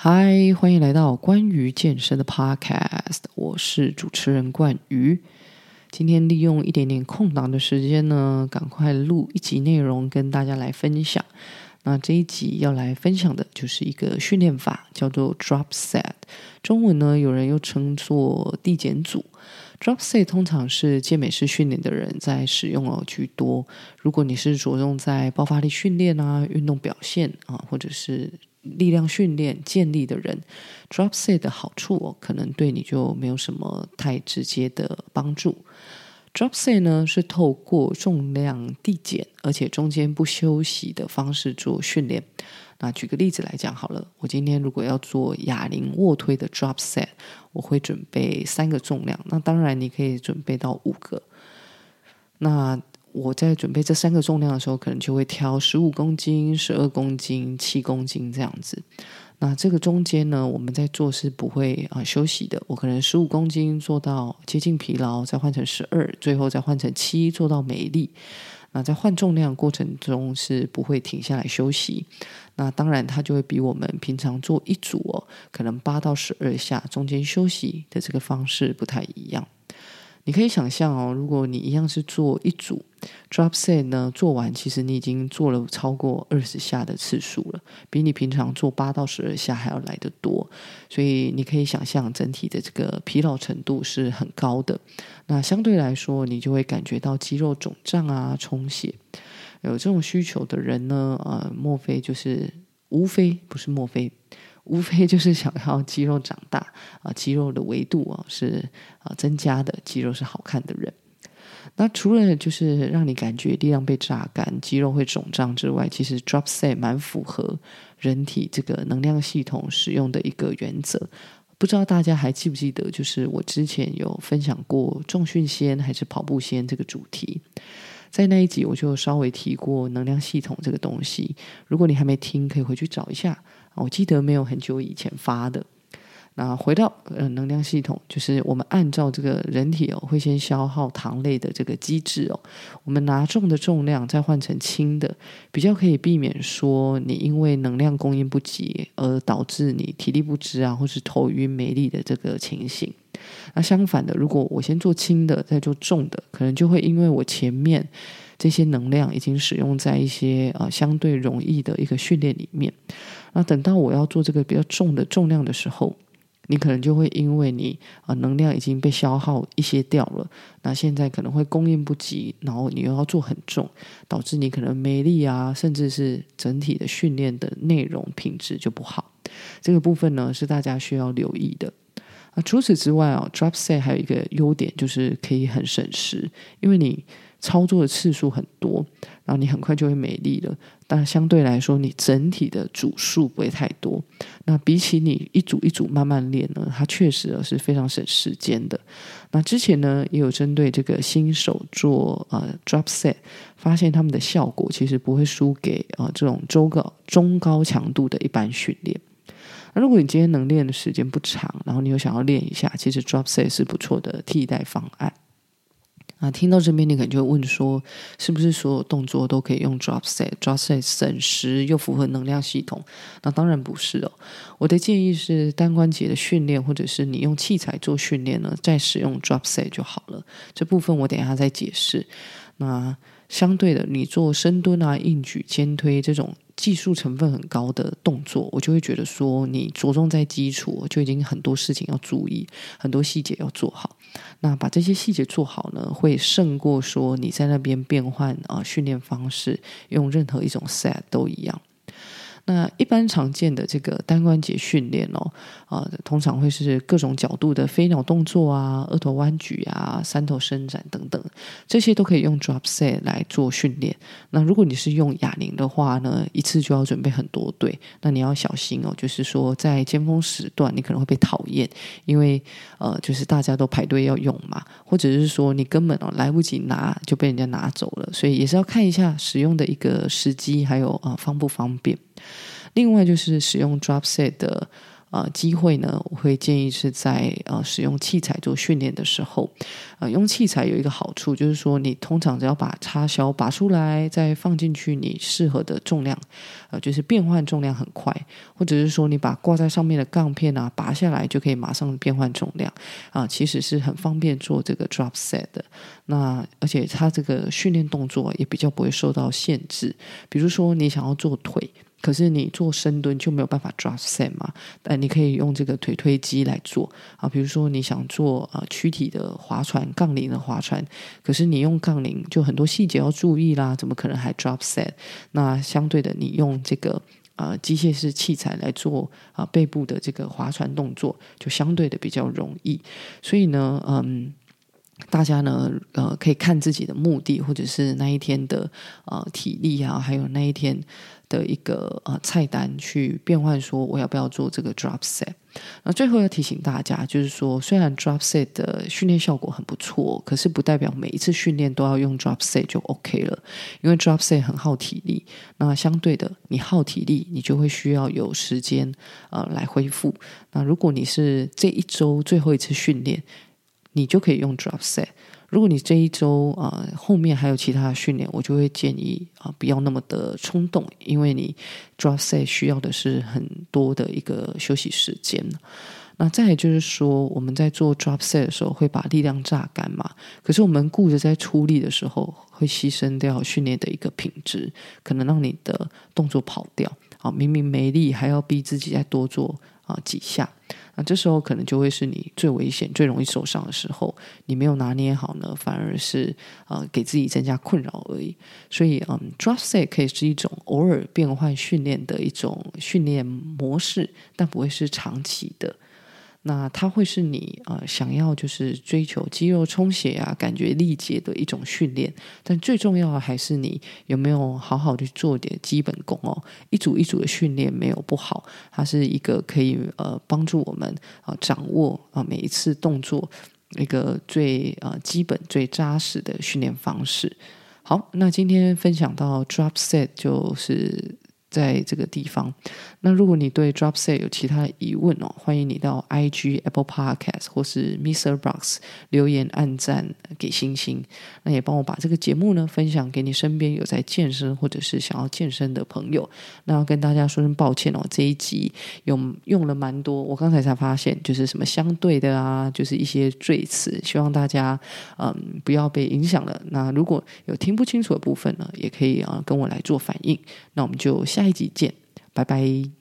嗨，欢迎来到关于健身的 Podcast，我是主持人冠瑜。今天利用一点点空档的时间呢，赶快录一集内容跟大家来分享。那这一集要来分享的就是一个训练法，叫做 Drop Set，中文呢有人又称作递减组。Drop Set 通常是健美式训练的人在使用哦居多。如果你是着重在爆发力训练啊、运动表现啊，或者是力量训练、建立的人，Drop Set 的好处哦，可能对你就没有什么太直接的帮助。Drop Set 呢是透过重量递减，而且中间不休息的方式做训练。那举个例子来讲好了，我今天如果要做哑铃卧推的 Drop Set，我会准备三个重量。那当然你可以准备到五个。那我在准备这三个重量的时候，可能就会挑十五公斤、十二公斤、七公斤这样子。那这个中间呢，我们在做是不会啊、休息的。我可能十五公斤做到接近疲劳，再换成十二，最后再换成七，做到美丽。那在换重量过程中是不会停下来休息。那当然，它就会比我们平常做一组哦，可能八到十二下中间休息的这个方式不太一样。你可以想象哦，如果你一样是做一组 drop set 呢，做完其实你已经做了超过二十下的次数了，比你平常做八到十二下还要来得多。所以你可以想象整体的这个疲劳程度是很高的。那相对来说，你就会感觉到肌肉肿胀啊、充血。有这种需求的人呢，呃，莫非就是无非不是莫非。无非就是想要肌肉长大啊，肌肉的维度啊是啊增加的，肌肉是好看的人。那除了就是让你感觉力量被榨干，肌肉会肿胀之外，其实 Drop Set 蛮符合人体这个能量系统使用的一个原则。不知道大家还记不记得，就是我之前有分享过重训先还是跑步先这个主题，在那一集我就稍微提过能量系统这个东西。如果你还没听，可以回去找一下。我记得没有很久以前发的。那回到呃能量系统，就是我们按照这个人体哦，会先消耗糖类的这个机制哦，我们拿重的重量再换成轻的，比较可以避免说你因为能量供应不及而导致你体力不支啊，或是头晕没力的这个情形。那相反的，如果我先做轻的，再做重的，可能就会因为我前面这些能量已经使用在一些呃相对容易的一个训练里面。那等到我要做这个比较重的重量的时候，你可能就会因为你啊能量已经被消耗一些掉了，那现在可能会供应不及，然后你又要做很重，导致你可能没力啊，甚至是整体的训练的内容品质就不好。这个部分呢是大家需要留意的。啊，除此之外啊，Drop Set 还有一个优点就是可以很省时，因为你。操作的次数很多，然后你很快就会没力了。但相对来说，你整体的组数不会太多。那比起你一组一组慢慢练呢，它确实是非常省时间的。那之前呢，也有针对这个新手做呃 drop set，发现他们的效果其实不会输给啊、呃、这种中高中高强度的一般训练。那如果你今天能练的时间不长，然后你又想要练一下，其实 drop set 是不错的替代方案。啊，听到这边你可能就会问说，是不是所有动作都可以用 drop set？drop set 省时又符合能量系统？那当然不是哦。我的建议是单关节的训练，或者是你用器材做训练呢，再使用 drop set 就好了。这部分我等一下再解释。那相对的，你做深蹲啊、硬举、肩推这种。技术成分很高的动作，我就会觉得说，你着重在基础，就已经很多事情要注意，很多细节要做好。那把这些细节做好呢，会胜过说你在那边变换啊训练方式，用任何一种 set 都一样。那一般常见的这个单关节训练哦，啊、呃，通常会是各种角度的飞鸟动作啊、二头弯举啊、三头伸展等等，这些都可以用 drop set 来做训练。那如果你是用哑铃的话呢，一次就要准备很多对，那你要小心哦，就是说在尖峰时段你可能会被讨厌，因为呃，就是大家都排队要用嘛，或者是说你根本哦来不及拿就被人家拿走了，所以也是要看一下使用的一个时机，还有啊、呃、方不方便。另外就是使用 drop set 的呃机会呢，我会建议是在呃使用器材做训练的时候，呃用器材有一个好处就是说，你通常只要把插销拔出来，再放进去你适合的重量，呃就是变换重量很快，或者是说你把挂在上面的杠片啊拔下来就可以马上变换重量啊、其实是很方便做这个 drop set 的。那而且它这个训练动作也比较不会受到限制，比如说你想要做腿。可是你做深蹲就没有办法 drop set 嘛？但你可以用这个腿推机来做啊。比如说你想做呃躯体的划船、杠铃的划船，可是你用杠铃就很多细节要注意啦，怎么可能还 drop set？那相对的，你用这个呃机械式器材来做啊、背部的这个划船动作，就相对的比较容易。所以呢，嗯，大家呢呃可以看自己的目的，或者是那一天的呃体力啊，还有那一天。的一个呃菜单去变换，说我要不要做这个 drop set？那最后要提醒大家，就是说虽然 drop set 的训练效果很不错，可是不代表每一次训练都要用 drop set 就 OK 了，因为 drop set 很耗体力。那相对的，你耗体力，你就会需要有时间呃来恢复。那如果你是这一周最后一次训练，你就可以用 drop set。如果你这一周啊、后面还有其他的训练，我就会建议啊、不要那么的冲动，因为你 drop set 需要的是很多的一个休息时间。那再也就是说，我们在做 drop set 的时候会把力量榨干嘛，可是我们顾着在出力的时候会牺牲掉训练的一个品质，可能让你的动作跑掉啊，明明没力还要逼自己再多做啊几下。那这时候可能就会是你最危险、最容易受伤的时候。你没有拿捏好呢，反而是呃给自己增加困扰而已。所以，嗯，drop set 可以是一种偶尔变换训练的一种训练模式，但不会是长期的。那它会是你呃想要就是追求肌肉充血啊，感觉力竭的一种训练，但最重要的还是你有没有好好的做点基本功哦。一组一组的训练没有不好，它是一个可以呃帮助我们啊、掌握啊、每一次动作一个最啊、基本最扎实的训练方式。好，那今天分享到 drop set 就是。在这个地方，那如果你对 Drop Set 有其他的疑问哦，欢迎你到 IG Apple Podcast 或是 Mr. Box 留言、按赞、给星星。那也帮我把这个节目呢分享给你身边有在健身或者是想要健身的朋友。那要跟大家说声抱歉哦，这一集用用了蛮多，我刚才才发现就是什么相对的啊，就是一些赘词，希望大家嗯不要被影响了。那如果有听不清楚的部分呢，也可以啊跟我来做反应。那我们就。下一集见，拜拜。